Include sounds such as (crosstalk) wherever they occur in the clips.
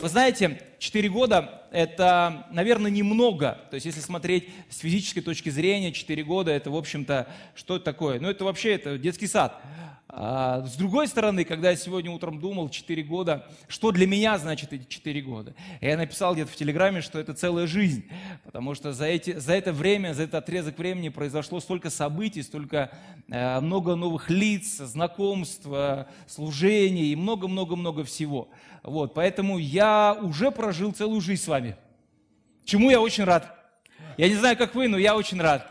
Вы знаете, 4 года – это, наверное, немного. То есть, если смотреть с физической точки зрения, 4 года – это, в общем-то, что это такое? Ну, это вообще это детский сад. А с другой стороны, когда я сегодня утром думал, 4 года, что для меня значит эти 4 года? Я написал где-то в Телеграме, что это целая жизнь, потому что за, эти, за это время, за этот отрезок времени произошло столько событий, столько э, много новых лиц, знакомств, служений и много-много-много всего. Вот, поэтому я уже прожил целую жизнь с вами, чему я очень рад. Я не знаю, как вы, но я очень рад.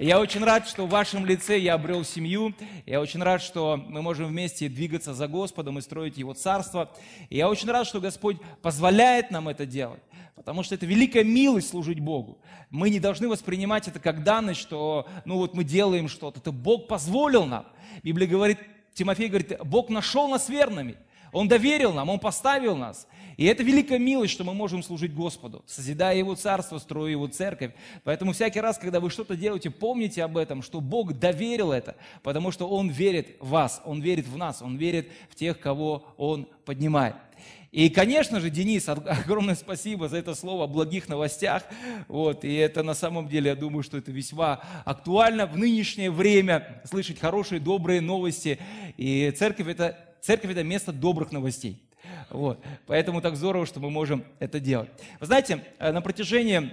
Я очень рад, что в вашем лице я обрел семью. Я очень рад, что мы можем вместе двигаться за Господом и строить Его Царство. И я очень рад, что Господь позволяет нам это делать. Потому что это великая милость служить Богу. Мы не должны воспринимать это как данность, что ну вот мы делаем что-то. Это Бог позволил нам. Библия говорит, Тимофей говорит, Бог нашел нас верными. Он доверил нам, Он поставил нас. И это великая милость, что мы можем служить Господу, созидая Его Царство, строя Его Церковь. Поэтому всякий раз, когда вы что-то делаете, помните об этом, что Бог доверил это, потому что Он верит в вас, Он верит в нас, Он верит в тех, кого Он поднимает. И, конечно же, Денис, (laughs) огромное спасибо за это слово о благих новостях. Вот, и это на самом деле, я думаю, что это весьма актуально в нынешнее время, слышать хорошие, добрые новости. И церковь это, церковь – это место добрых новостей. Вот. Поэтому так здорово, что мы можем это делать. Вы знаете, э, на протяжении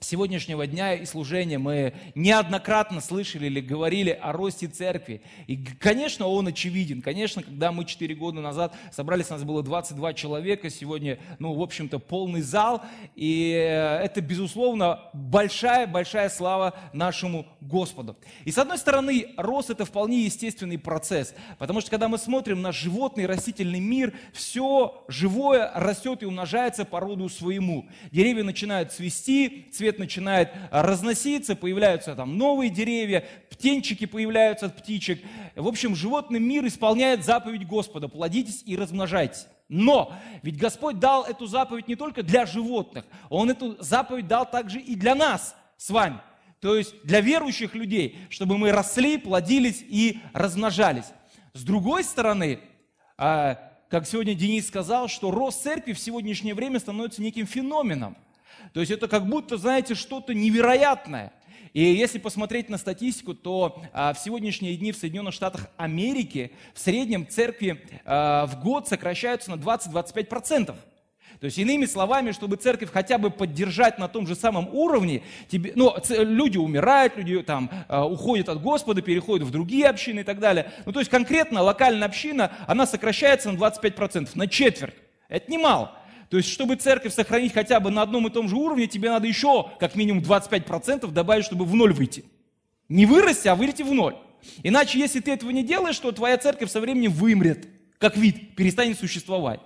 сегодняшнего дня и служения мы неоднократно слышали или говорили о росте церкви. И, конечно, он очевиден. Конечно, когда мы 4 года назад собрались, у нас было 22 человека, сегодня, ну, в общем-то, полный зал. И э, это, безусловно, большая-большая слава нашему Господу. И, с одной стороны, рост – это вполне естественный процесс. Потому что, когда мы смотрим на животный растительный мир, все живое растет и умножается по роду своему. Деревья начинают цвести, цвести цвет начинает разноситься, появляются там новые деревья, птенчики появляются от птичек. В общем, животный мир исполняет заповедь Господа, плодитесь и размножайтесь. Но ведь Господь дал эту заповедь не только для животных, Он эту заповедь дал также и для нас с вами. То есть для верующих людей, чтобы мы росли, плодились и размножались. С другой стороны, а, как сегодня Денис сказал, что рост церкви в сегодняшнее время становится неким феноменом. То есть это как будто, знаете, что-то невероятное. И если посмотреть на статистику, то а, в сегодняшние дни в Соединенных Штатах Америки в среднем церкви а, в год сокращаются на 20-25%. То есть, иными словами, чтобы церковь хотя бы поддержать на том же самом уровне, тебе, ну, люди умирают, люди там э, уходят от Господа, переходят в другие общины и так далее. Ну, то есть, конкретно локальная община, она сокращается на 25%, на четверть. Это немало. То есть, чтобы церковь сохранить хотя бы на одном и том же уровне, тебе надо еще как минимум 25% добавить, чтобы в ноль выйти. Не вырасти, а выйти в ноль. Иначе, если ты этого не делаешь, то твоя церковь со временем вымрет, как вид, перестанет существовать.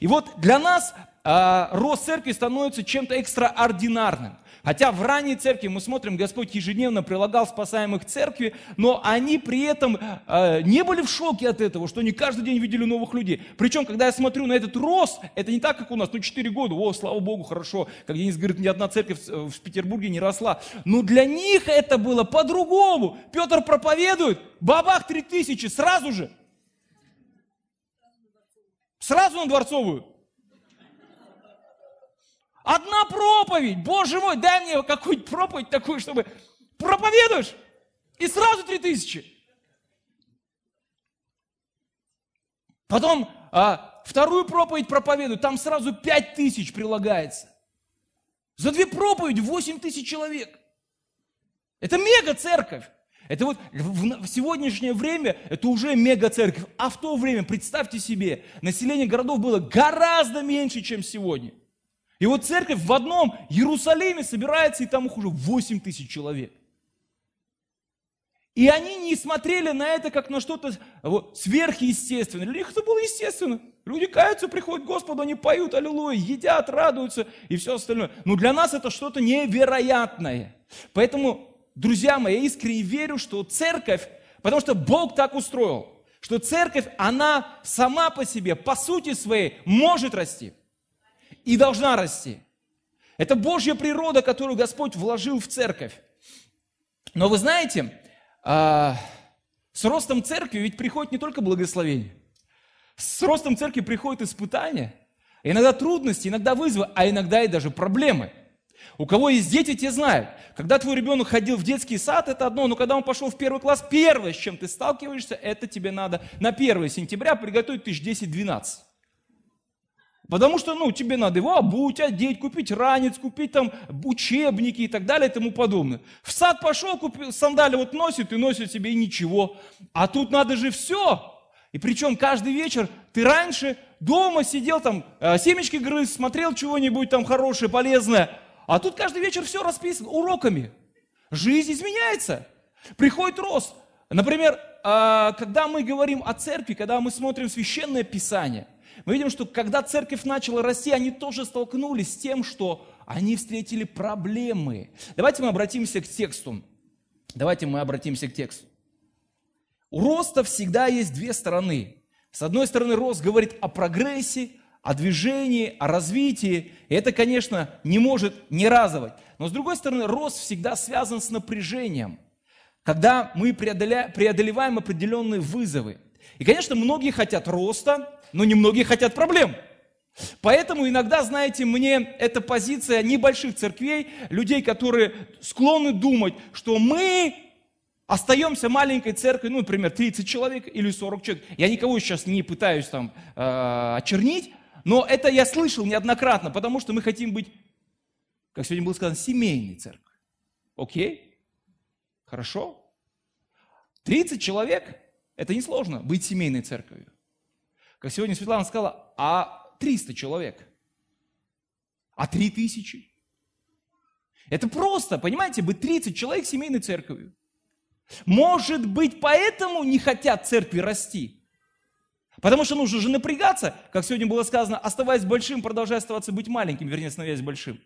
И вот для нас э, рост церкви становится чем-то экстраординарным. Хотя в ранней церкви мы смотрим, Господь ежедневно прилагал спасаемых церкви, но они при этом э, не были в шоке от этого, что они каждый день видели новых людей. Причем, когда я смотрю на этот рост, это не так, как у нас, ну 4 года, о, слава Богу, хорошо, как Денис говорит, ни одна церковь в, в Петербурге не росла. Но для них это было по-другому. Петр проповедует, бабах 3000, сразу же. Сразу на Дворцовую. Одна проповедь, боже мой, дай мне какую-нибудь проповедь такую, чтобы проповедуешь, и сразу три тысячи. Потом а, вторую проповедь проповедуют, там сразу пять тысяч прилагается. За две проповеди восемь тысяч человек. Это мега-церковь. Это вот в сегодняшнее время это уже мега-церковь. А в то время, представьте себе, население городов было гораздо меньше, чем сегодня. И вот церковь в одном Иерусалиме собирается, и там их уже 8 тысяч человек. И они не смотрели на это как на что-то вот, сверхъестественное. Для них это было естественно. Люди каются, приходят к Господу, они поют, аллилуйя, едят, радуются и все остальное. Но для нас это что-то невероятное. Поэтому, друзья мои, я искренне верю, что церковь, потому что Бог так устроил, что церковь, она сама по себе, по сути своей, может расти и должна расти. Это Божья природа, которую Господь вложил в церковь. Но вы знаете, а, с ростом церкви ведь приходит не только благословение. С ростом церкви приходят испытания, иногда трудности, иногда вызовы, а иногда и даже проблемы – у кого есть дети, те знают. Когда твой ребенок ходил в детский сад, это одно, но когда он пошел в первый класс, первое, с чем ты сталкиваешься, это тебе надо на 1 сентября приготовить тысяч 10-12. Потому что, ну, тебе надо его обуть, одеть, купить ранец, купить там учебники и так далее и тому подобное. В сад пошел, купил, сандали вот носит и носит себе и ничего. А тут надо же все. И причем каждый вечер ты раньше дома сидел там, э, семечки грыз, смотрел чего-нибудь там хорошее, полезное – а тут каждый вечер все расписано уроками. Жизнь изменяется. Приходит рост. Например, а, когда мы говорим о церкви, когда мы смотрим священное писание, мы видим, что когда церковь начала расти, они тоже столкнулись с тем, что они встретили проблемы. Давайте мы обратимся к тексту. Давайте мы обратимся к тексту. У роста всегда есть две стороны. С одной стороны, рост говорит о прогрессе, о движении, о развитии. И это, конечно, не может не разовать. Но с другой стороны, рост всегда связан с напряжением, когда мы преодолеваем определенные вызовы. И, конечно, многие хотят роста, но не многие хотят проблем. Поэтому иногда, знаете, мне эта позиция небольших церквей, людей, которые склонны думать, что мы остаемся маленькой церковью, ну, например, 30 человек или 40 человек. Я никого сейчас не пытаюсь там э, очернить, но это я слышал неоднократно, потому что мы хотим быть, как сегодня было сказано, семейной церковью. Окей? Хорошо? 30 человек – это несложно быть семейной церковью. Как сегодня Светлана сказала, а 300 человек? А 3000? Это просто, понимаете, быть 30 человек семейной церковью. Может быть, поэтому не хотят церкви расти. Потому что нужно же напрягаться, как сегодня было сказано, оставаясь большим, продолжая оставаться быть маленьким, вернее, становясь большим.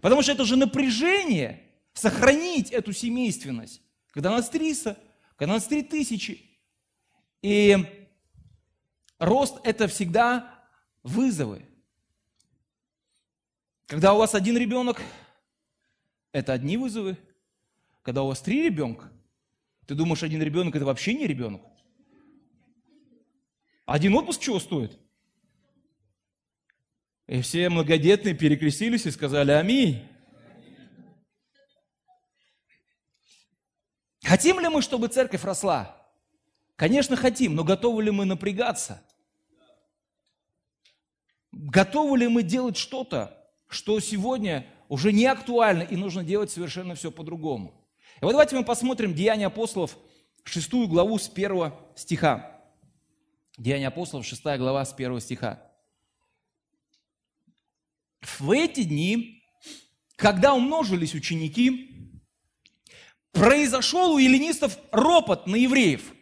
Потому что это же напряжение, сохранить эту семейственность. Когда нас 300, когда нас 3000. И рост – это всегда вызовы. Когда у вас один ребенок, это одни вызовы. Когда у вас три ребенка, ты думаешь, один ребенок – это вообще не ребенок. Один отпуск чего стоит? И все многодетные перекрестились и сказали «Аминь». Хотим ли мы, чтобы церковь росла? Конечно, хотим, но готовы ли мы напрягаться? Готовы ли мы делать что-то, что сегодня уже не актуально и нужно делать совершенно все по-другому? И вот давайте мы посмотрим Деяния апостолов, шестую главу с первого стиха. Деяния апостолов, 6 глава, с 1 стиха. В эти дни, когда умножились ученики, произошел у эллинистов ропот на евреев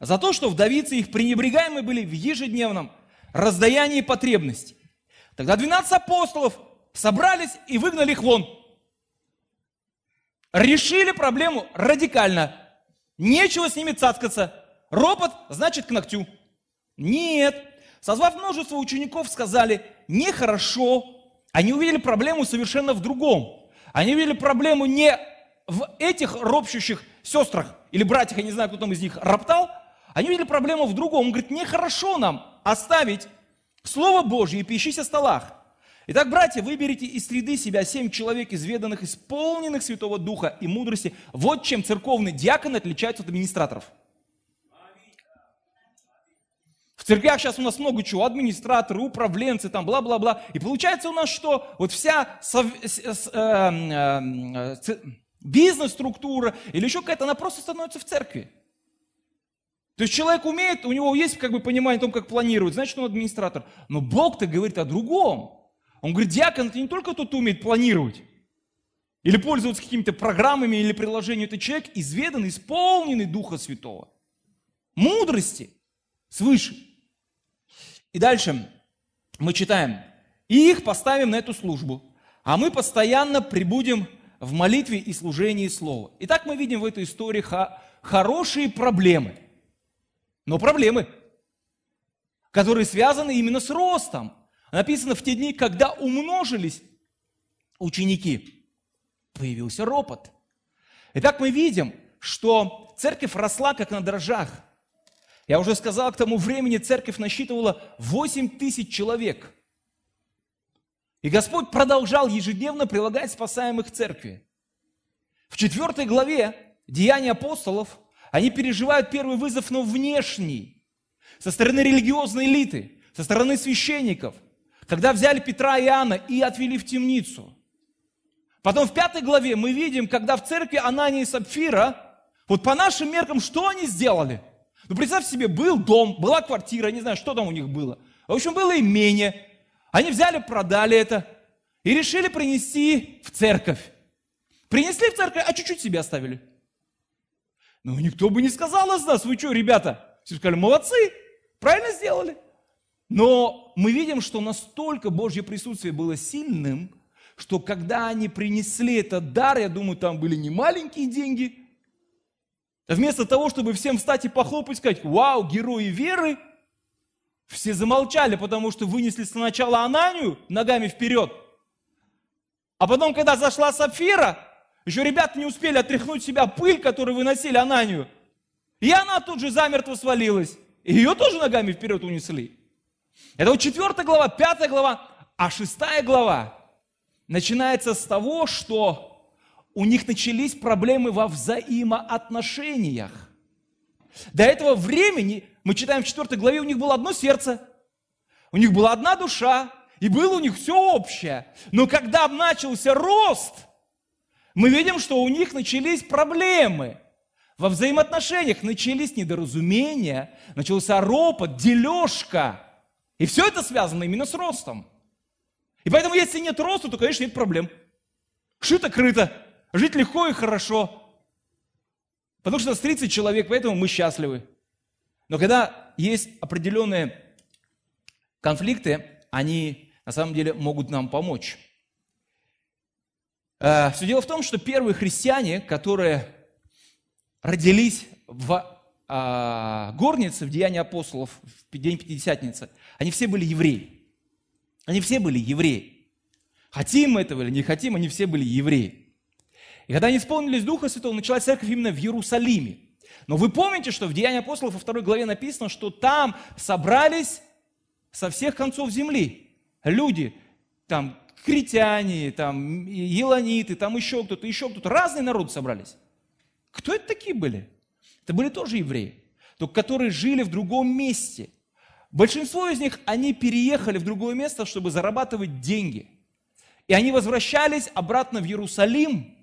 за то, что вдовицы их пренебрегаемы были в ежедневном раздаянии потребностей. Тогда 12 апостолов собрались и выгнали их вон. Решили проблему радикально. Нечего с ними цацкаться. Ропот значит к ногтю. Нет. Созвав множество учеников, сказали, нехорошо. Они увидели проблему совершенно в другом. Они увидели проблему не в этих ропщущих сестрах или братьях, я не знаю, кто там из них роптал. Они увидели проблему в другом. Он говорит, нехорошо нам оставить Слово Божье и пищись о столах. Итак, братья, выберите из среды себя семь человек, изведанных, исполненных Святого Духа и мудрости. Вот чем церковный диакон отличается от администраторов. В церквях сейчас у нас много чего, администраторы, управленцы, там, бла-бла-бла. И получается у нас что? Вот вся сов... э, э, бизнес-структура или еще какая-то, она просто становится в церкви. То есть человек умеет, у него есть как бы понимание о том, как планировать, значит он администратор. Но Бог-то говорит о другом. Он говорит, диакон это не только тот, кто умеет планировать, или пользоваться какими-то программами или приложениями. Это человек изведанный, исполненный Духа Святого. Мудрости свыше. И дальше мы читаем, и их поставим на эту службу, а мы постоянно прибудем в молитве и служении Слова. Итак, мы видим в этой истории хорошие проблемы. Но проблемы, которые связаны именно с ростом. Написано в те дни, когда умножились ученики, появился ропот. Итак, мы видим, что церковь росла как на дрожжах. Я уже сказал, к тому времени церковь насчитывала 8 тысяч человек. И Господь продолжал ежедневно прилагать спасаемых церкви. В четвертой главе Деяния апостолов, они переживают первый вызов, но внешний, со стороны религиозной элиты, со стороны священников, когда взяли Петра и Иоанна и отвели в темницу. Потом в пятой главе мы видим, когда в церкви Анания и Сапфира, вот по нашим меркам, что они сделали? Ну, представь себе, был дом, была квартира, не знаю, что там у них было. В общем, было имение. Они взяли, продали это и решили принести в церковь. Принесли в церковь, а чуть-чуть себе оставили. Ну, никто бы не сказал из нас, вы что, ребята? Все сказали, молодцы, правильно сделали. Но мы видим, что настолько Божье присутствие было сильным, что когда они принесли этот дар, я думаю, там были не маленькие деньги, вместо того, чтобы всем встать и похлопать, сказать, вау, герои веры, все замолчали, потому что вынесли сначала Ананию ногами вперед, а потом, когда зашла Сапфира, еще ребята не успели отряхнуть себя пыль, которую выносили Ананию. И она тут же замертво свалилась. И ее тоже ногами вперед унесли. Это вот четвертая глава, пятая глава. А шестая глава начинается с того, что у них начались проблемы во взаимоотношениях. До этого времени, мы читаем в четвертой главе, у них было одно сердце, у них была одна душа, и было у них все общее. Но когда начался рост – мы видим, что у них начались проблемы. Во взаимоотношениях начались недоразумения, начался ропот, дележка. И все это связано именно с ростом. И поэтому, если нет роста, то, конечно, нет проблем. Шито-крыто. Жить легко и хорошо. Потому что нас 30 человек, поэтому мы счастливы. Но когда есть определенные конфликты, они на самом деле могут нам помочь. Э, Все дело в том, что первые христиане, которые родились в а, горнице, в Деянии апостолов, в день Пятидесятницы, они все были евреи. Они все были евреи. Хотим этого или не хотим, они все были евреи. И когда они исполнились Духа Святого, началась церковь именно в Иерусалиме. Но вы помните, что в Деянии апостолов во второй главе написано, что там собрались со всех концов земли люди, там критяне, там, еланиты, там еще кто-то, еще кто-то. Разные народы собрались. Кто это такие были? Это были тоже евреи, только которые жили в другом месте. Большинство из них, они переехали в другое место, чтобы зарабатывать деньги. И они возвращались обратно в Иерусалим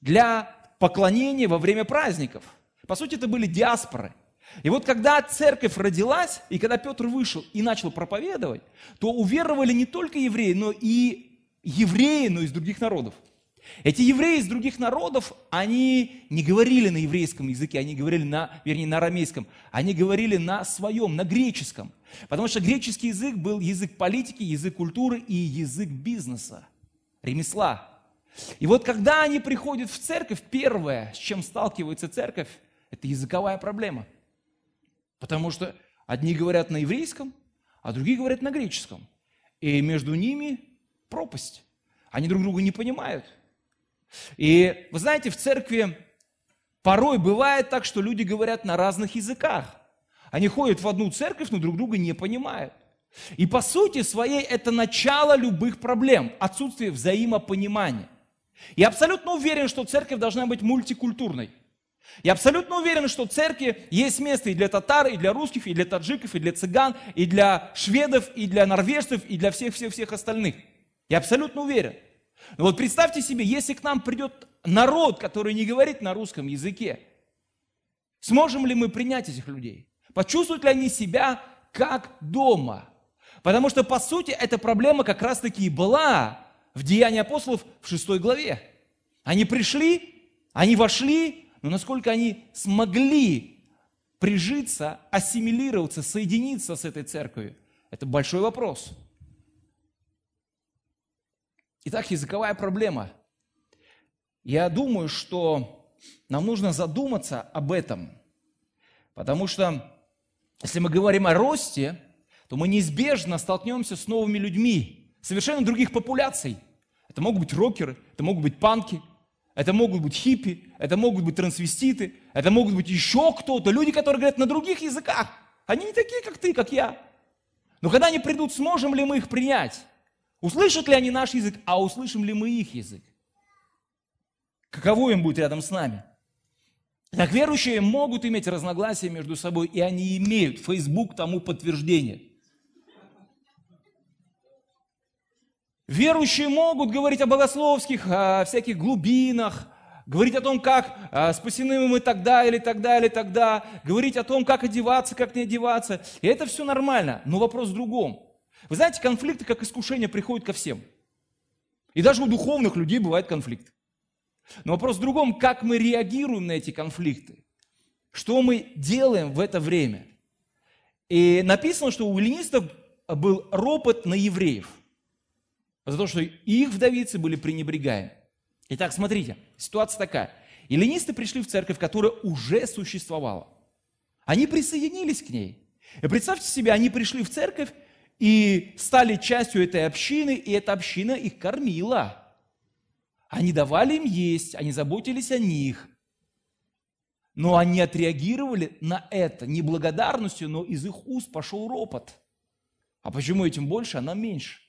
для поклонения во время праздников. По сути, это были диаспоры. И вот когда церковь родилась, и когда Петр вышел и начал проповедовать, то уверовали не только евреи, но и евреи, но из других народов. Эти евреи из других народов, они не говорили на еврейском языке, они говорили на, вернее, на арамейском, они говорили на своем, на греческом. Потому что греческий язык был язык политики, язык культуры и язык бизнеса, ремесла. И вот когда они приходят в церковь, первое, с чем сталкивается церковь, это языковая проблема. Потому что одни говорят на еврейском, а другие говорят на греческом. И между ними пропасть. Они друг друга не понимают. И вы знаете, в церкви порой бывает так, что люди говорят на разных языках. Они ходят в одну церковь, но друг друга не понимают. И по сути своей это начало любых проблем, отсутствие взаимопонимания. Я абсолютно уверен, что церковь должна быть мультикультурной. Я абсолютно уверен, что в церкви есть место и для татар, и для русских, и для таджиков, и для цыган, и для шведов, и для норвежцев, и для всех-всех-всех остальных. Я абсолютно уверен. Но вот представьте себе, если к нам придет народ, который не говорит на русском языке, сможем ли мы принять этих людей? Почувствуют ли они себя как дома? Потому что, по сути, эта проблема как раз-таки и была в Деянии апостолов в шестой главе. Они пришли, они вошли, но насколько они смогли прижиться, ассимилироваться, соединиться с этой церковью, это большой вопрос. Итак, языковая проблема. Я думаю, что нам нужно задуматься об этом, потому что если мы говорим о росте, то мы неизбежно столкнемся с новыми людьми, совершенно других популяций. Это могут быть рокеры, это могут быть панки, это могут быть хиппи, это могут быть трансвеститы, это могут быть еще кто-то, люди, которые говорят на других языках. Они не такие, как ты, как я. Но когда они придут, сможем ли мы их принять? Услышат ли они наш язык, а услышим ли мы их язык? Каково им будет рядом с нами? Так верующие могут иметь разногласия между собой, и они имеют. Facebook тому подтверждение. Верующие могут говорить о богословских, о всяких глубинах, говорить о том, как а, спасены мы тогда или тогда или тогда, говорить о том, как одеваться, как не одеваться. И это все нормально, но вопрос в другом. Вы знаете, конфликты как искушение приходят ко всем. И даже у духовных людей бывает конфликт. Но вопрос в другом, как мы реагируем на эти конфликты. Что мы делаем в это время? И написано, что у эллинистов был ропот на евреев. За то, что их вдовицы были пренебрегаемы. Итак, смотрите, ситуация такая. Эллинисты пришли в церковь, которая уже существовала. Они присоединились к ней. И представьте себе, они пришли в церковь и стали частью этой общины, и эта община их кормила. Они давали им есть, они заботились о них. Но они отреагировали на это не благодарностью, но из их уст пошел ропот. А почему этим больше, а нам меньше?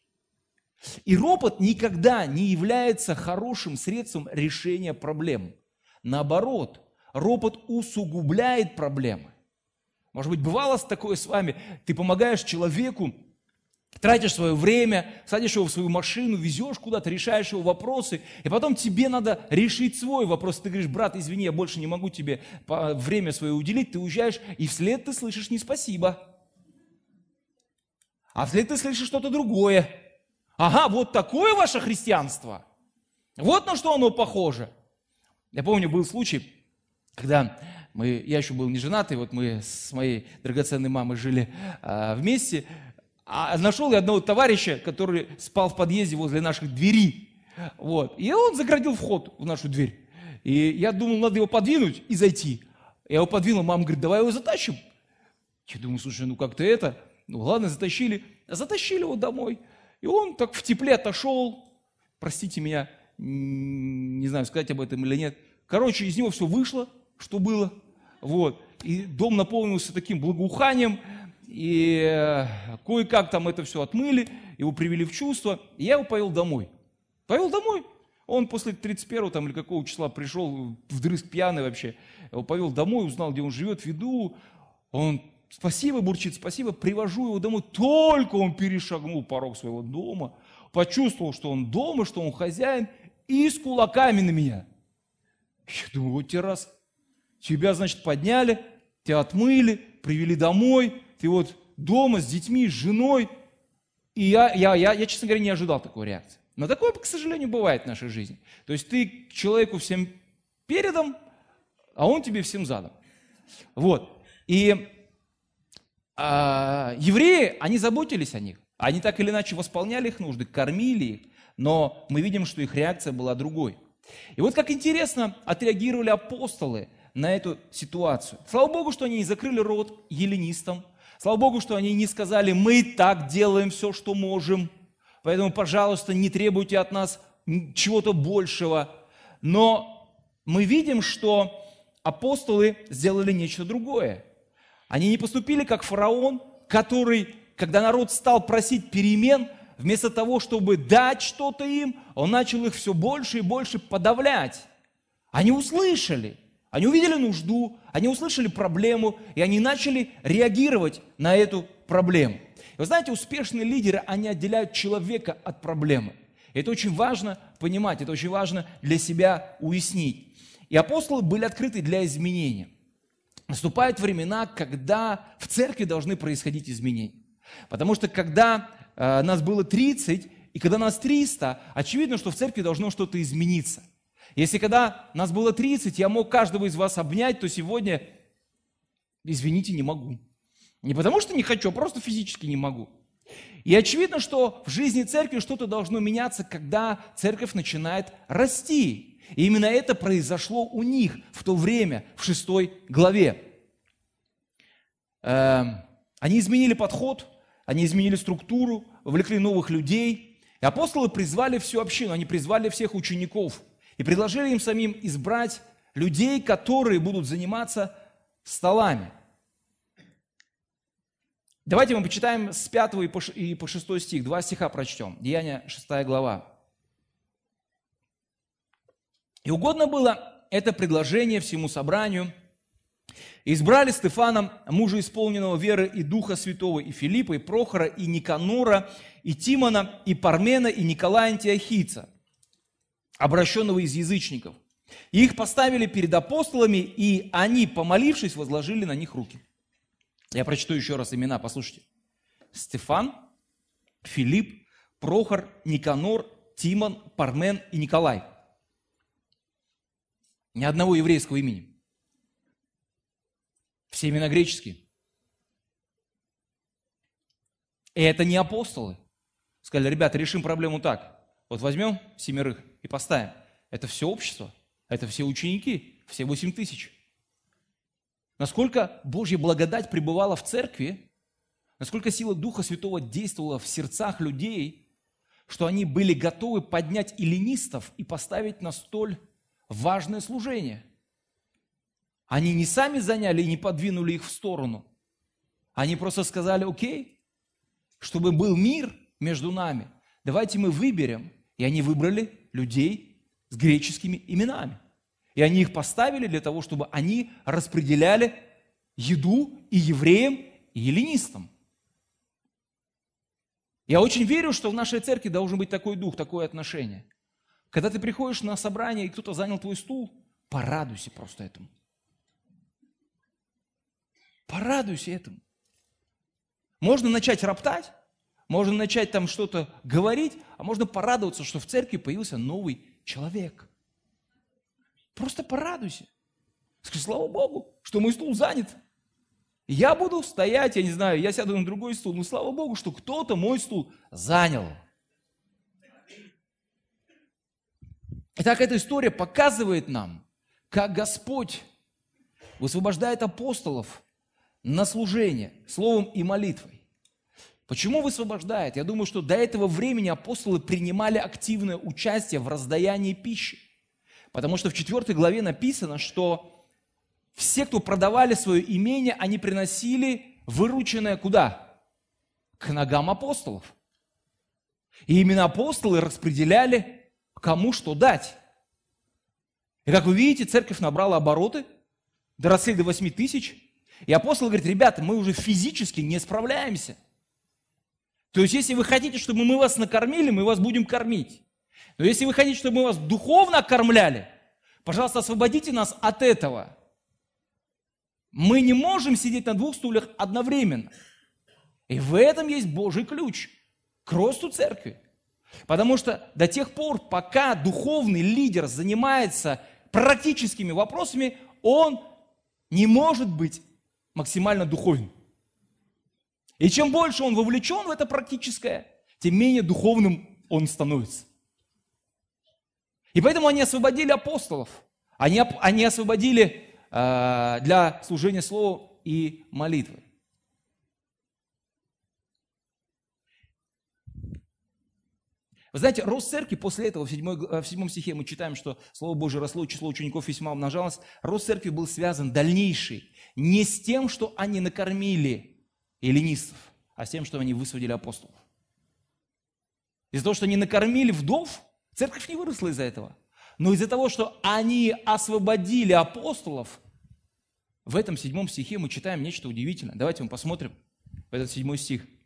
И ропот никогда не является хорошим средством решения проблем. Наоборот, ропот усугубляет проблемы. Может быть, бывало такое с вами, ты помогаешь человеку, Тратишь свое время, садишь его в свою машину, везешь куда-то, решаешь его вопросы, и потом тебе надо решить свой вопрос. Ты говоришь, брат, извини, я больше не могу тебе время свое уделить, ты уезжаешь, и вслед ты слышишь не спасибо. А вслед ты слышишь что-то другое. Ага, вот такое ваше христианство. Вот на что оно похоже. Я помню, был случай, когда мы, я еще был не женатый, вот мы с моей драгоценной мамой жили а, вместе, а нашел я одного товарища, который спал в подъезде возле наших дверей. Вот. И он заградил вход в нашу дверь. И я думал, надо его подвинуть и зайти. Я его подвинул, мама говорит, давай его затащим. Я думаю, слушай, ну как-то это. Ну ладно, затащили. Затащили его домой. И он так в тепле отошел. Простите меня, не знаю, сказать об этом или нет. Короче, из него все вышло, что было. Вот. И дом наполнился таким благоуханием и э, кое-как там это все отмыли, его привели в чувство, и я его повел домой. Повел домой. Он после 31 там, или какого числа пришел вдрызг пьяный вообще. Его повел домой, узнал, где он живет, веду. Он спасибо бурчит, спасибо, привожу его домой. Только он перешагнул порог своего дома, почувствовал, что он дома, что он хозяин, и с кулаками на меня. Я думаю, вот тебе раз, тебя, значит, подняли, тебя отмыли, привели домой, ты вот дома с детьми, с женой. И я, я, я, я, честно говоря, не ожидал такой реакции. Но такое, к сожалению, бывает в нашей жизни. То есть ты человеку всем передом, а он тебе всем задом. Вот. И а, евреи, они заботились о них. Они так или иначе восполняли их нужды, кормили их. Но мы видим, что их реакция была другой. И вот как интересно отреагировали апостолы на эту ситуацию. Слава Богу, что они не закрыли рот еленистам, Слава Богу, что они не сказали, мы так делаем все, что можем, поэтому, пожалуйста, не требуйте от нас чего-то большего. Но мы видим, что апостолы сделали нечто другое. Они не поступили как фараон, который, когда народ стал просить перемен, вместо того, чтобы дать что-то им, он начал их все больше и больше подавлять. Они услышали – они увидели нужду, они услышали проблему, и они начали реагировать на эту проблему. Вы знаете, успешные лидеры, они отделяют человека от проблемы. Это очень важно понимать, это очень важно для себя уяснить. И апостолы были открыты для изменения. Наступают времена, когда в церкви должны происходить изменения. Потому что когда э, нас было 30, и когда нас 300, очевидно, что в церкви должно что-то измениться. Если когда нас было 30, я мог каждого из вас обнять, то сегодня, извините, не могу. Не потому что не хочу, а просто физически не могу. И очевидно, что в жизни церкви что-то должно меняться, когда церковь начинает расти. И именно это произошло у них в то время, в шестой главе. э, они изменили подход, они изменили структуру, вовлекли новых людей. И апостолы призвали всю общину, они призвали всех учеников и предложили им самим избрать людей, которые будут заниматься столами. Давайте мы почитаем с 5 и по 6 стих, два стиха прочтем. Деяние 6 глава. И угодно было это предложение всему собранию. Избрали Стефана, мужа исполненного веры и Духа Святого, и Филиппа, и Прохора, и Никанора, и Тимона, и Пармена, и Николая Антиохийца, обращенного из язычников. Их поставили перед апостолами, и они, помолившись, возложили на них руки. Я прочту еще раз имена, послушайте. Стефан, Филипп, Прохор, Никанор, Тимон, Пармен и Николай – ни одного еврейского имени. Все имена греческие. И это не апостолы. Сказали, ребята, решим проблему так. Вот возьмем семерых и поставим. Это все общество, это все ученики, все восемь тысяч. Насколько Божья благодать пребывала в церкви, насколько сила Духа Святого действовала в сердцах людей, что они были готовы поднять эллинистов и поставить на столь важное служение. Они не сами заняли и не подвинули их в сторону. Они просто сказали, окей, чтобы был мир между нами, давайте мы выберем. И они выбрали людей с греческими именами. И они их поставили для того, чтобы они распределяли еду и евреям, и еленистам. Я очень верю, что в нашей церкви должен быть такой дух, такое отношение – когда ты приходишь на собрание, и кто-то занял твой стул, порадуйся просто этому. Порадуйся этому. Можно начать роптать, можно начать там что-то говорить, а можно порадоваться, что в церкви появился новый человек. Просто порадуйся. Скажи, слава Богу, что мой стул занят. Я буду стоять, я не знаю, я сяду на другой стул, но слава Богу, что кто-то мой стул занял. Итак, эта история показывает нам, как Господь высвобождает апостолов на служение словом и молитвой. Почему высвобождает? Я думаю, что до этого времени апостолы принимали активное участие в раздаянии пищи. Потому что в 4 главе написано, что все, кто продавали свое имение, они приносили вырученное куда? К ногам апостолов. И именно апостолы распределяли кому что дать. И как вы видите, церковь набрала обороты, доросли до 8 тысяч. И апостол говорит, ребята, мы уже физически не справляемся. То есть, если вы хотите, чтобы мы вас накормили, мы вас будем кормить. Но если вы хотите, чтобы мы вас духовно кормляли, пожалуйста, освободите нас от этого. Мы не можем сидеть на двух стульях одновременно. И в этом есть Божий ключ к росту церкви. Потому что до тех пор, пока духовный лидер занимается практическими вопросами, он не может быть максимально духовным. И чем больше он вовлечен в это практическое, тем менее духовным он становится. И поэтому они освободили апостолов, они, они освободили э, для служения Слова и молитвы. Вы знаете, рост церкви после этого, в, седьмой, в седьмом стихе мы читаем, что Слово Божие росло, число учеников весьма умножалось. Рост церкви был связан дальнейший не с тем, что они накормили эллинистов, а с тем, что они высводили апостолов. Из-за того, что они накормили вдов, церковь не выросла из-за этого. Но из-за того, что они освободили апостолов, в этом седьмом стихе мы читаем нечто удивительное. Давайте мы посмотрим в этот седьмой стих –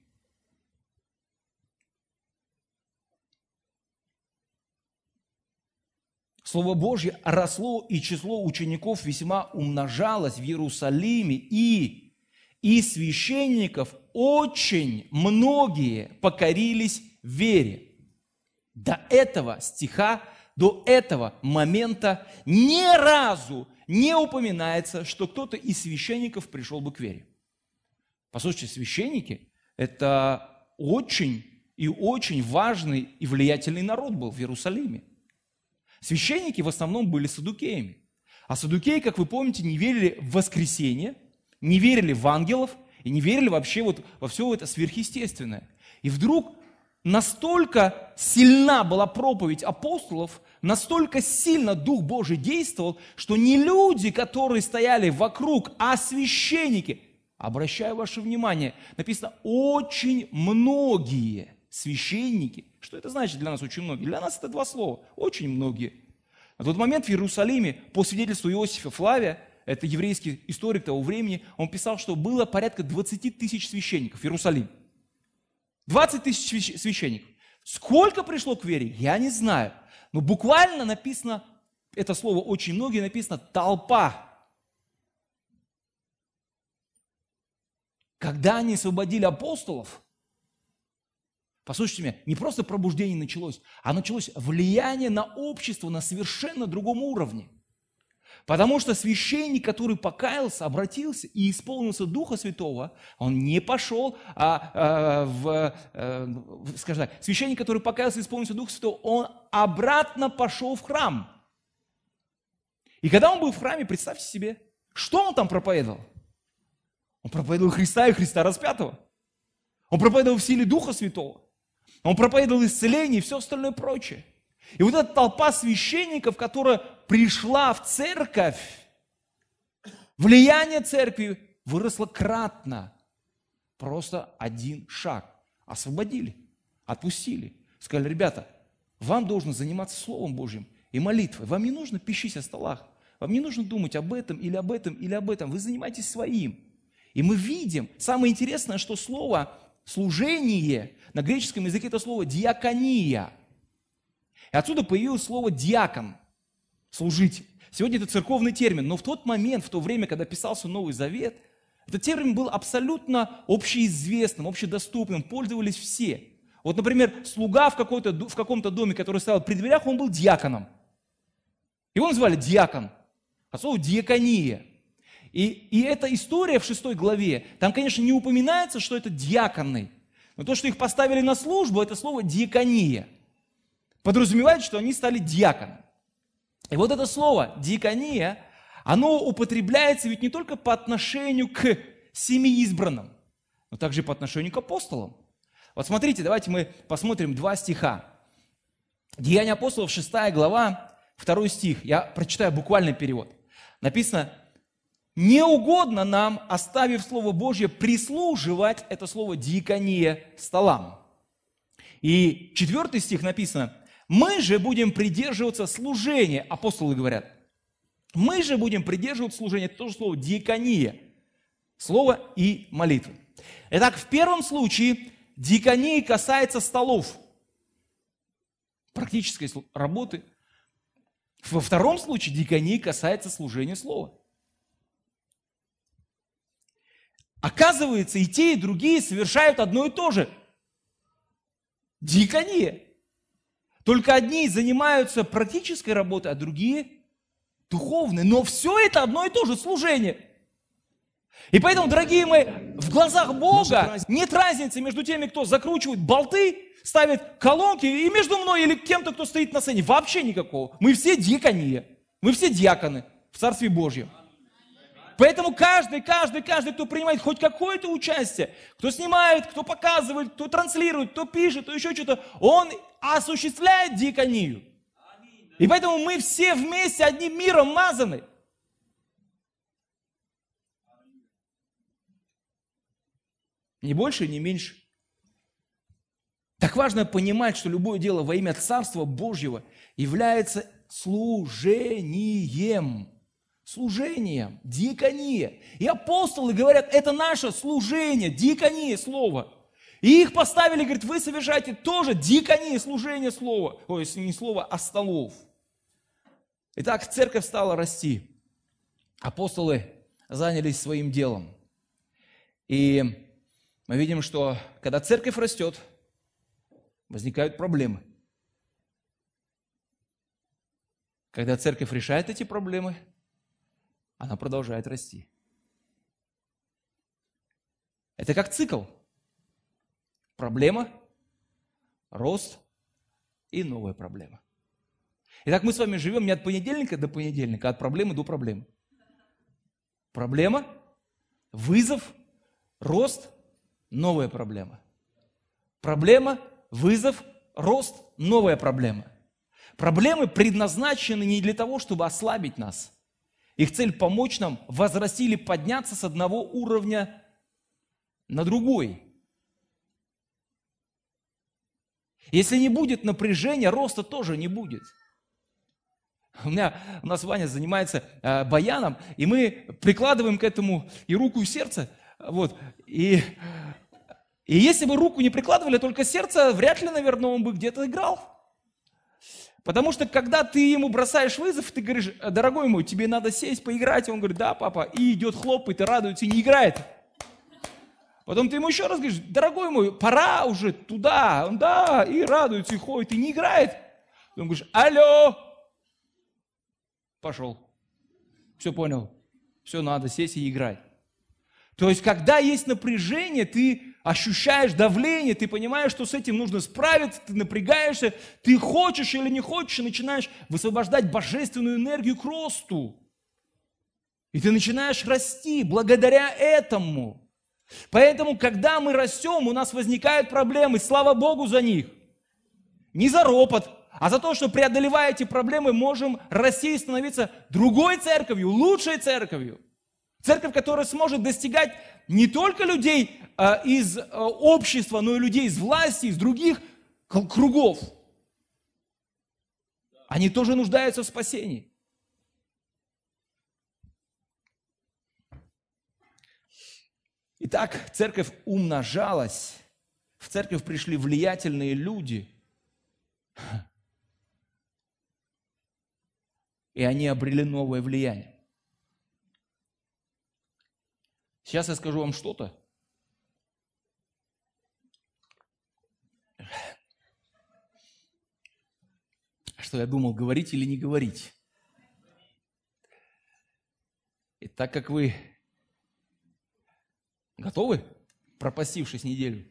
Слово Божье росло, и число учеников весьма умножалось в Иерусалиме, и, и священников очень многие покорились вере. До этого стиха, до этого момента ни разу не упоминается, что кто-то из священников пришел бы к вере. Послушайте, священники – это очень и очень важный и влиятельный народ был в Иерусалиме. Священники в основном были садукеями. А садукеи, как вы помните, не верили в воскресение, не верили в ангелов И не верили вообще вот во все это сверхъестественное. И вдруг настолько сильна была проповедь апостолов, настолько сильно Дух Божий действовал, что не люди, которые стояли вокруг, а священники, обращаю ваше внимание, написано очень многие священники. Что это значит для нас очень многие? Для нас это два слова. Очень многие. На тот момент в Иерусалиме, по свидетельству Иосифа Флавия, это еврейский историк того времени, он писал, что было порядка 20 тысяч священников в Иерусалиме. 20 тысяч священников. Сколько пришло к вере, я не знаю. Но буквально написано, это слово очень многие написано, толпа. Когда они освободили апостолов, послушайте меня, не просто пробуждение началось, а началось влияние на общество на совершенно другом уровне. Потому что священник, который покаялся, обратился и исполнился Духа Святого, он не пошел а, а, в, а, скажем так, священник, который покаялся и исполнился Духа Святого, он обратно пошел в храм. И когда он был в храме, представьте себе, что он там проповедовал? Он проповедовал Христа и Христа распятого. Он проповедовал в силе Духа Святого. Он проповедовал исцеление и все остальное прочее. И вот эта толпа священников, которая пришла в церковь, влияние церкви выросло кратно. Просто один шаг. Освободили, отпустили. Сказали, ребята, вам должно заниматься Словом Божьим и молитвой. Вам не нужно пищить о столах. Вам не нужно думать об этом или об этом или об этом. Вы занимаетесь своим. И мы видим, самое интересное, что слово служение, на греческом языке это слово диакония – и отсюда появилось слово «диакон», «служитель». Сегодня это церковный термин, но в тот момент, в то время, когда писался Новый Завет, этот термин был абсолютно общеизвестным, общедоступным, пользовались все. Вот, например, слуга в, в каком-то доме, который стоял при дверях, он был диаконом. Его называли диакон, от слова диакония. И, и эта история в шестой главе, там, конечно, не упоминается, что это диаконы. Но то, что их поставили на службу, это слово диакония подразумевает, что они стали диаконами. И вот это слово «диакония», оно употребляется ведь не только по отношению к семи избранным, но также по отношению к апостолам. Вот смотрите, давайте мы посмотрим два стиха. Деяния апостолов, 6 глава, 2 стих. Я прочитаю буквальный перевод. Написано, «Не угодно нам, оставив Слово Божье, прислуживать, это слово «диакония» столам». И четвертый стих написано, мы же будем придерживаться служения, апостолы говорят. Мы же будем придерживаться служения, это тоже слово диакония, слово и молитвы. Итак, в первом случае диакония касается столов, практической работы. Во втором случае диакония касается служения слова. Оказывается, и те, и другие совершают одно и то же. Диакония. Только одни занимаются практической работой, а другие духовной. Но все это одно и то же служение. И поэтому, дорогие мои, в глазах Бога нет разницы между теми, кто закручивает болты, ставит колонки, и между мной или кем-то, кто стоит на сцене. Вообще никакого. Мы все диакония. Мы все диаконы в Царстве Божьем. Поэтому каждый, каждый, каждый, кто принимает хоть какое-то участие, кто снимает, кто показывает, кто транслирует, кто пишет, кто еще что-то, он осуществляет диаконию. И поэтому мы все вместе одним миром мазаны. Не больше, не меньше. Так важно понимать, что любое дело во имя Царства Божьего является служением служением, диакония. И апостолы говорят, это наше служение, диакония слово. И их поставили, говорит, вы совершаете тоже диакония, служение слова. Ой, не слова, а столов. Итак, церковь стала расти. Апостолы занялись своим делом. И мы видим, что когда церковь растет, возникают проблемы. Когда церковь решает эти проблемы – она продолжает расти. Это как цикл. Проблема, рост и новая проблема. Итак, мы с вами живем не от понедельника до понедельника, а от проблемы до проблемы. Проблема, вызов, рост – новая проблема. Проблема, вызов, рост – новая проблема. Проблемы предназначены не для того, чтобы ослабить нас. Их цель – помочь нам возрасти или подняться с одного уровня на другой. Если не будет напряжения, роста тоже не будет. У, меня, у нас Ваня занимается э, баяном, и мы прикладываем к этому и руку, и сердце. Вот, и, и если бы руку не прикладывали, только сердце, вряд ли, наверное, он бы где-то играл. Потому что когда ты ему бросаешь вызов, ты говоришь, дорогой мой, тебе надо сесть, поиграть. Он говорит, да, папа. И идет, хлопает, и радуется, и не играет. Потом ты ему еще раз говоришь, дорогой мой, пора уже туда. Он, да, и радуется, и ходит, и не играет. Потом говоришь, алло, пошел. Все понял. Все, надо сесть и играть. То есть, когда есть напряжение, ты ощущаешь давление, ты понимаешь, что с этим нужно справиться, ты напрягаешься, ты хочешь или не хочешь, и начинаешь высвобождать божественную энергию к росту. И ты начинаешь расти благодаря этому. Поэтому, когда мы растем, у нас возникают проблемы, слава Богу за них. Не за ропот, а за то, что преодолевая эти проблемы, можем расти и становиться другой церковью, лучшей церковью. Церковь, которая сможет достигать не только людей э, из э, общества, но и людей из власти, из других кругов. Они тоже нуждаются в спасении. Итак, церковь умножалась, в церковь пришли влиятельные люди, и они обрели новое влияние. Сейчас я скажу вам что-то. Что я думал, говорить или не говорить. И так как вы готовы, пропастившись неделю,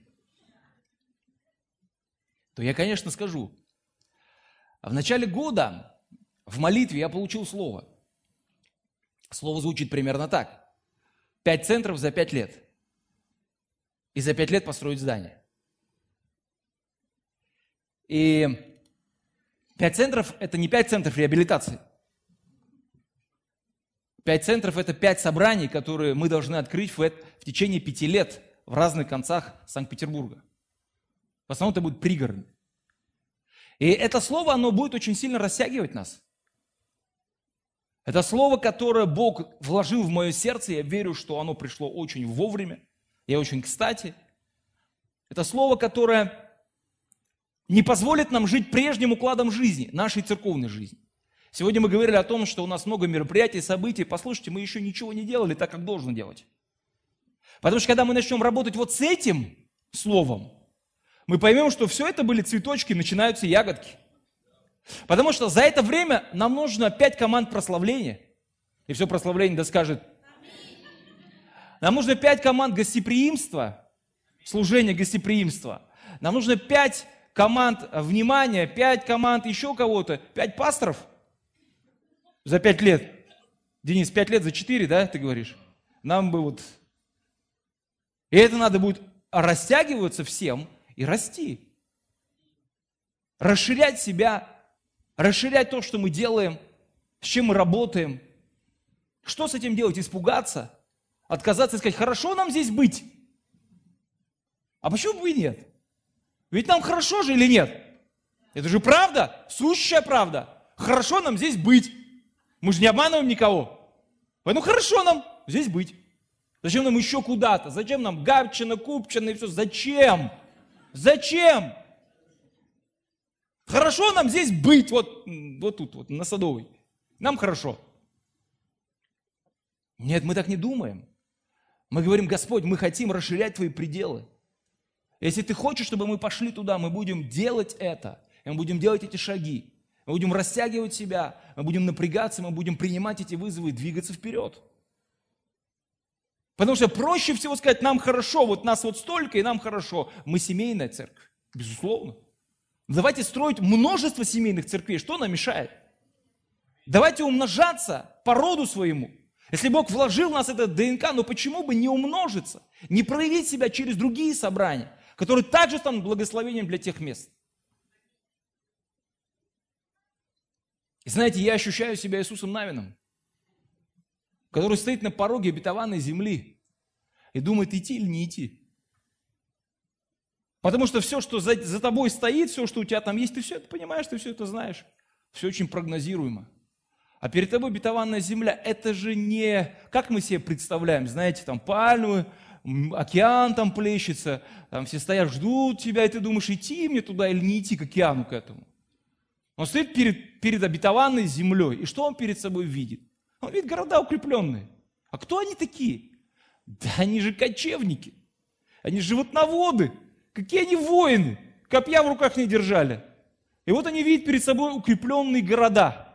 то я, конечно, скажу. В начале года в молитве я получил слово. Слово звучит примерно так. Пять центров за пять лет. И за пять лет построить здание. И пять центров – это не пять центров реабилитации. Пять центров – это пять собраний, которые мы должны открыть в, в течение пяти лет в разных концах Санкт-Петербурга. В основном это будет пригород. И это слово, оно будет очень сильно растягивать нас. Это слово, которое Бог вложил в мое сердце, я верю, что оно пришло очень вовремя и очень кстати. Это слово, которое не позволит нам жить прежним укладом жизни, нашей церковной жизни. Сегодня мы говорили о том, что у нас много мероприятий, событий. Послушайте, мы еще ничего не делали так, как должно делать. Потому что когда мы начнем работать вот с этим словом, мы поймем, что все это были цветочки, начинаются ягодки. Потому что за это время нам нужно пять команд прославления. И все прославление да скажет. Нам нужно пять команд гостеприимства, служения гостеприимства. Нам нужно пять команд внимания, пять команд еще кого-то, пять пасторов за пять лет. Денис, пять лет за четыре, да, ты говоришь? Нам бы вот... И это надо будет растягиваться всем и расти. Расширять себя расширять то, что мы делаем, с чем мы работаем. Что с этим делать? Испугаться? Отказаться и сказать, хорошо нам здесь быть? А почему бы и нет? Ведь нам хорошо же или нет? Это же правда, сущая правда. Хорошо нам здесь быть. Мы же не обманываем никого. Поэтому хорошо нам здесь быть. Зачем нам еще куда-то? Зачем нам Габчина, Купчина и все? Зачем? Зачем? Хорошо нам здесь быть, вот, вот тут, вот, на Садовой. Нам хорошо. Нет, мы так не думаем. Мы говорим, Господь, мы хотим расширять Твои пределы. Если Ты хочешь, чтобы мы пошли туда, мы будем делать это. И мы будем делать эти шаги. Мы будем растягивать себя, мы будем напрягаться, мы будем принимать эти вызовы и двигаться вперед. Потому что проще всего сказать, нам хорошо, вот нас вот столько, и нам хорошо. Мы семейная церковь, безусловно. Давайте строить множество семейных церквей. Что нам мешает? Давайте умножаться по роду своему. Если Бог вложил в нас это ДНК, ну почему бы не умножиться, не проявить себя через другие собрания, которые также станут благословением для тех мест? И знаете, я ощущаю себя Иисусом Навином, который стоит на пороге обетованной земли и думает, идти или не идти. Потому что все, что за, за тобой стоит, все, что у тебя там есть, ты все это понимаешь, ты все это знаешь. Все очень прогнозируемо. А перед тобой обетованная земля, это же не, как мы себе представляем, знаете, там пальмы, океан там плещется, там все стоят, ждут тебя, и ты думаешь, идти мне туда или не идти к океану к этому. Он стоит перед, перед обетованной землей, и что он перед собой видит? Он видит города укрепленные. А кто они такие? Да они же кочевники, они животноводы, какие они воины, копья в руках не держали. И вот они видят перед собой укрепленные города.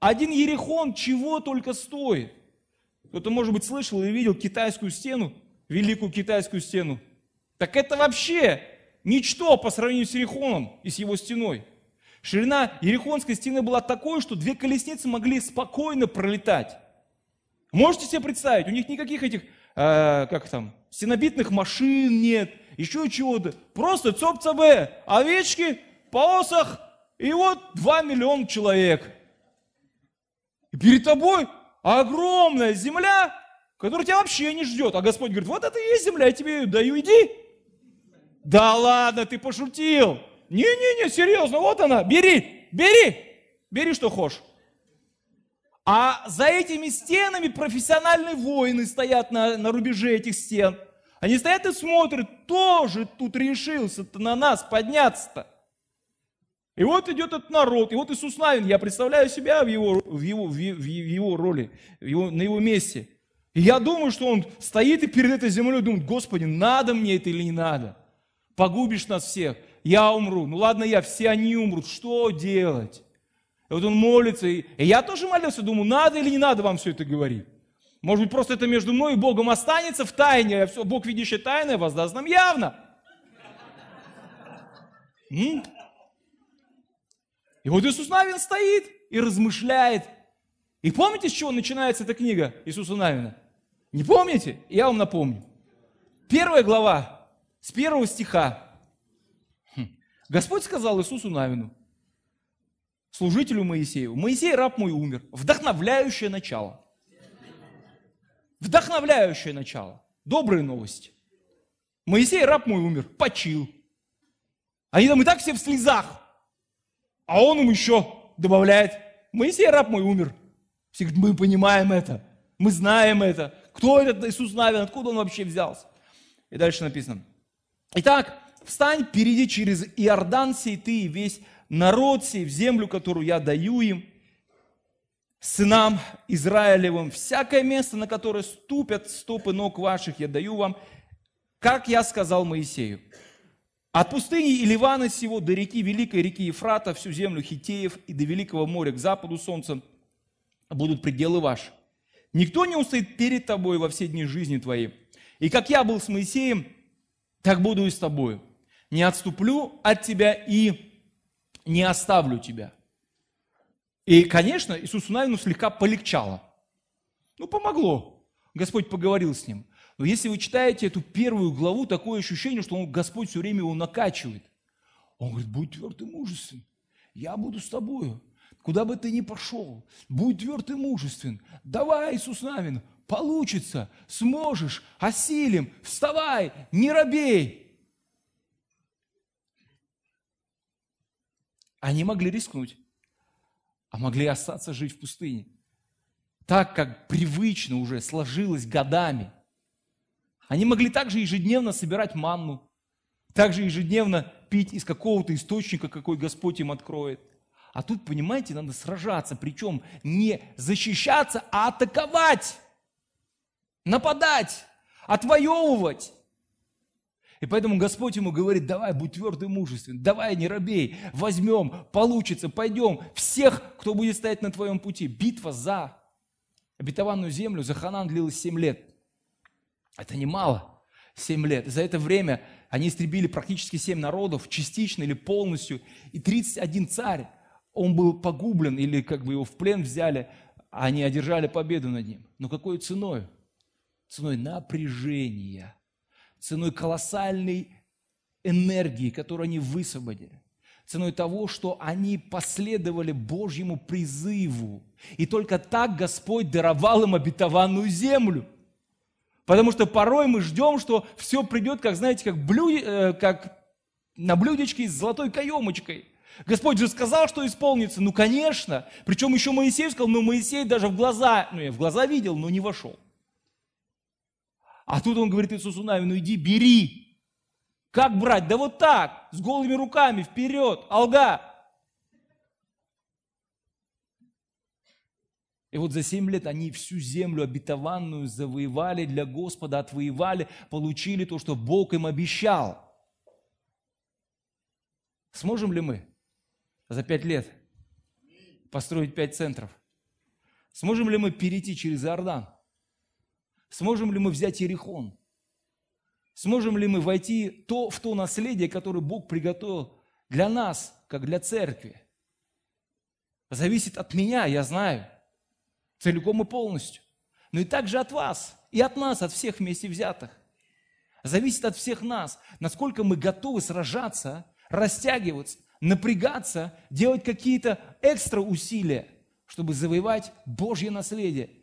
Один Ерехон чего только стоит. Кто-то, может быть, слышал или видел китайскую стену, великую китайскую стену. Так это вообще ничто по сравнению с Ерехоном и с его стеной. Ширина Ерехонской стены была такой, что две колесницы могли спокойно пролетать. Можете себе представить, у них никаких этих, э, как там, стенобитных машин нет, еще чего-то. Просто цоп-цабе, овечки, посох, и вот 2 миллиона человек. И перед тобой огромная земля, которая тебя вообще не ждет. А Господь говорит, вот это и есть земля, я тебе ее даю, иди. Да ладно, ты пошутил. Не-не-не, серьезно, вот она, бери, бери, бери, что хочешь. А за этими стенами профессиональные воины стоят на, на рубеже этих стен. Они стоят и смотрят, тоже тут решился на нас подняться-то. И вот идет этот народ, и вот Иисус Навин, я представляю себя в его, в его, в его, в его роли, в его, на его месте. И я думаю, что он стоит и перед этой землей думает, Господи, надо мне это или не надо? Погубишь нас всех я умру. Ну ладно я, все они умрут. Что делать? И вот он молится. И, и я тоже молился, думаю, надо или не надо вам все это говорить? Может быть, просто это между мной и Богом останется в тайне, а все, Бог, видящий тайное, воздаст нам явно. М? И вот Иисус Навин стоит и размышляет. И помните, с чего начинается эта книга Иисуса Навина? Не помните? Я вам напомню. Первая глава, с первого стиха. Господь сказал Иисусу Навину, служителю Моисею, Моисей, раб мой, умер. Вдохновляющее начало. Вдохновляющее начало. Добрые новости. Моисей, раб мой, умер, почил. Они там и так все в слезах. А он им еще добавляет, Моисей, раб мой, умер. Все говорят, мы понимаем это, мы знаем это. Кто этот Иисус Навин, откуда он вообще взялся? И дальше написано. Итак, Встань, перейди через Иордан сей ты и весь народ сей в землю, которую я даю им, сынам Израилевым, всякое место, на которое ступят стопы ног ваших, я даю вам, как я сказал Моисею. От пустыни и Ливана сего до реки, великой реки Ефрата, всю землю Хитеев и до великого моря к западу солнца будут пределы ваши. Никто не устоит перед тобой во все дни жизни твоей. И как я был с Моисеем, так буду и с тобою не отступлю от тебя и не оставлю тебя. И, конечно, Иисусу Навину слегка полегчало. Ну, помогло. Господь поговорил с ним. Но если вы читаете эту первую главу, такое ощущение, что он, Господь все время его накачивает. Он говорит, будь тверд и мужествен, я буду с тобою. Куда бы ты ни пошел, будь тверд и мужествен. Давай, Иисус Навин, получится, сможешь, осилим, вставай, не робей. Они могли рискнуть, а могли остаться жить в пустыне. Так, как привычно уже сложилось годами. Они могли также ежедневно собирать манну, также ежедневно пить из какого-то источника, какой Господь им откроет. А тут, понимаете, надо сражаться, причем не защищаться, а атаковать, нападать, отвоевывать. И поэтому Господь ему говорит, давай, будь твердый и мужествен, давай, не робей, возьмем, получится, пойдем. Всех, кто будет стоять на твоем пути. Битва за обетованную землю, за Ханан длилась 7 лет. Это немало, 7 лет. За это время они истребили практически 7 народов, частично или полностью. И 31 царь, он был погублен или как бы его в плен взяли. они одержали победу над ним. Но какой ценой? Ценой напряжения, ценой колоссальной энергии, которую они высвободили ценой того, что они последовали Божьему призыву. И только так Господь даровал им обетованную землю. Потому что порой мы ждем, что все придет, как, знаете, как, блю... Э, как на блюдечке с золотой каемочкой. Господь же сказал, что исполнится. Ну, конечно. Причем еще Моисей сказал, но Моисей даже в глаза, ну, я в глаза видел, но не вошел. А тут он говорит Иисусу Навину, ну иди, бери. Как брать? Да вот так, с голыми руками, вперед, алга. И вот за семь лет они всю землю обетованную завоевали для Господа, отвоевали, получили то, что Бог им обещал. Сможем ли мы за пять лет построить пять центров? Сможем ли мы перейти через Иордан? Сможем ли мы взять Иерихон? Сможем ли мы войти то, в то наследие, которое Бог приготовил для нас, как для церкви? Зависит от меня, я знаю, целиком и полностью. Но и также от вас, и от нас, от всех вместе взятых. Зависит от всех нас, насколько мы готовы сражаться, растягиваться, напрягаться, делать какие-то экстра усилия, чтобы завоевать Божье наследие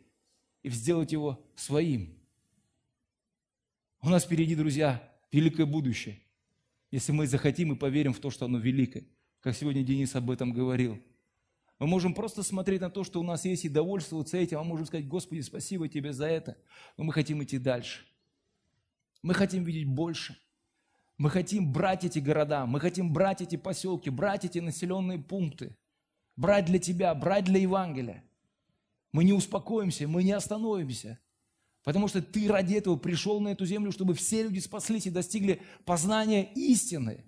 и сделать его своим. У нас впереди, друзья, великое будущее. Если мы захотим и поверим в то, что оно великое. Как сегодня Денис об этом говорил. Мы можем просто смотреть на то, что у нас есть, и довольствоваться этим, а можем сказать, Господи, спасибо Тебе за это. Но мы хотим идти дальше. Мы хотим видеть больше. Мы хотим брать эти города, мы хотим брать эти поселки, брать эти населенные пункты, брать для Тебя, брать для Евангелия. Мы не успокоимся, мы не остановимся – Потому что ты ради этого пришел на эту землю, чтобы все люди спаслись и достигли познания истины.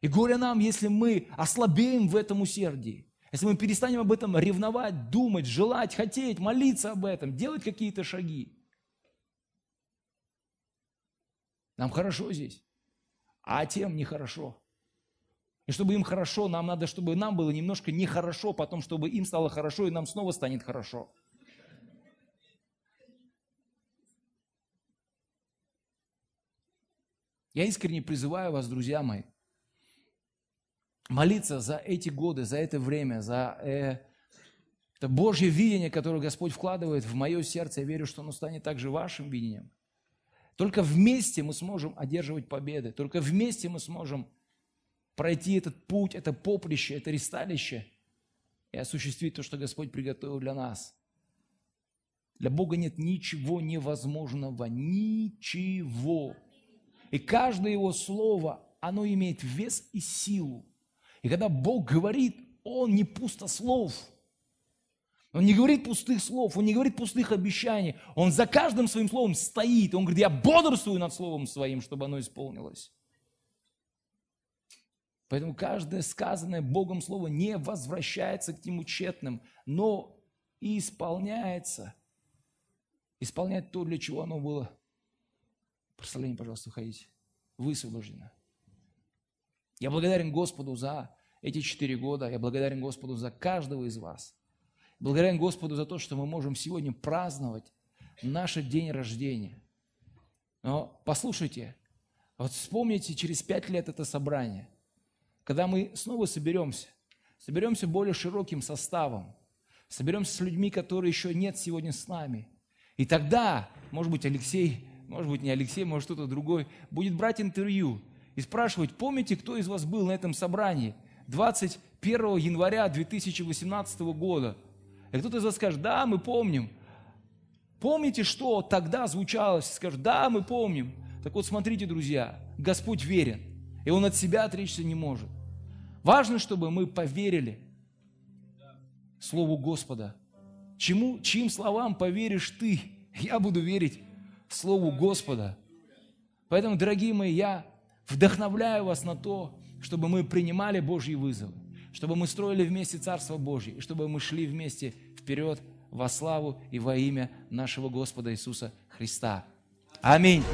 И горе нам, если мы ослабеем в этом усердии, если мы перестанем об этом ревновать, думать, желать, хотеть, молиться об этом, делать какие-то шаги. Нам хорошо здесь, а тем нехорошо. И чтобы им хорошо, нам надо, чтобы нам было немножко нехорошо, потом, чтобы им стало хорошо, и нам снова станет хорошо. Я искренне призываю вас, друзья мои, молиться за эти годы, за это время, за э, это Божье видение, которое Господь вкладывает в мое сердце. Я верю, что оно станет также вашим видением. Только вместе мы сможем одерживать победы. Только вместе мы сможем пройти этот путь, это поприще, это ресталище и осуществить то, что Господь приготовил для нас. Для Бога нет ничего невозможного, ничего. И каждое его слово, оно имеет вес и силу. И когда Бог говорит, Он не пустослов. Он не говорит пустых слов, Он не говорит пустых обещаний. Он за каждым своим словом стоит. Он говорит, я бодрствую над словом своим, чтобы оно исполнилось. Поэтому каждое сказанное Богом слово не возвращается к нему тщетным, но и исполняется. Исполняет то, для чего оно было Прославление, пожалуйста, уходите. Высвобождено. Я благодарен Господу за эти четыре года. Я благодарен Господу за каждого из вас. Благодарен Господу за то, что мы можем сегодня праздновать наш день рождения. Но послушайте, вот вспомните через пять лет это собрание, когда мы снова соберемся, соберемся более широким составом, соберемся с людьми, которые еще нет сегодня с нами. И тогда, может быть, Алексей может быть, не Алексей, может, кто-то другой, будет брать интервью и спрашивать, помните, кто из вас был на этом собрании 21 января 2018 года? И кто-то из вас скажет, да, мы помним. Помните, что тогда звучало? Скажет, да, мы помним. Так вот, смотрите, друзья, Господь верен, и Он от себя отречься не может. Важно, чтобы мы поверили Слову Господа. Чему, чьим словам поверишь ты? Я буду верить Слову Господа. Поэтому, дорогие мои, я вдохновляю вас на то, чтобы мы принимали Божьи вызовы, чтобы мы строили вместе Царство Божье, и чтобы мы шли вместе вперед во славу и во имя нашего Господа Иисуса Христа. Аминь.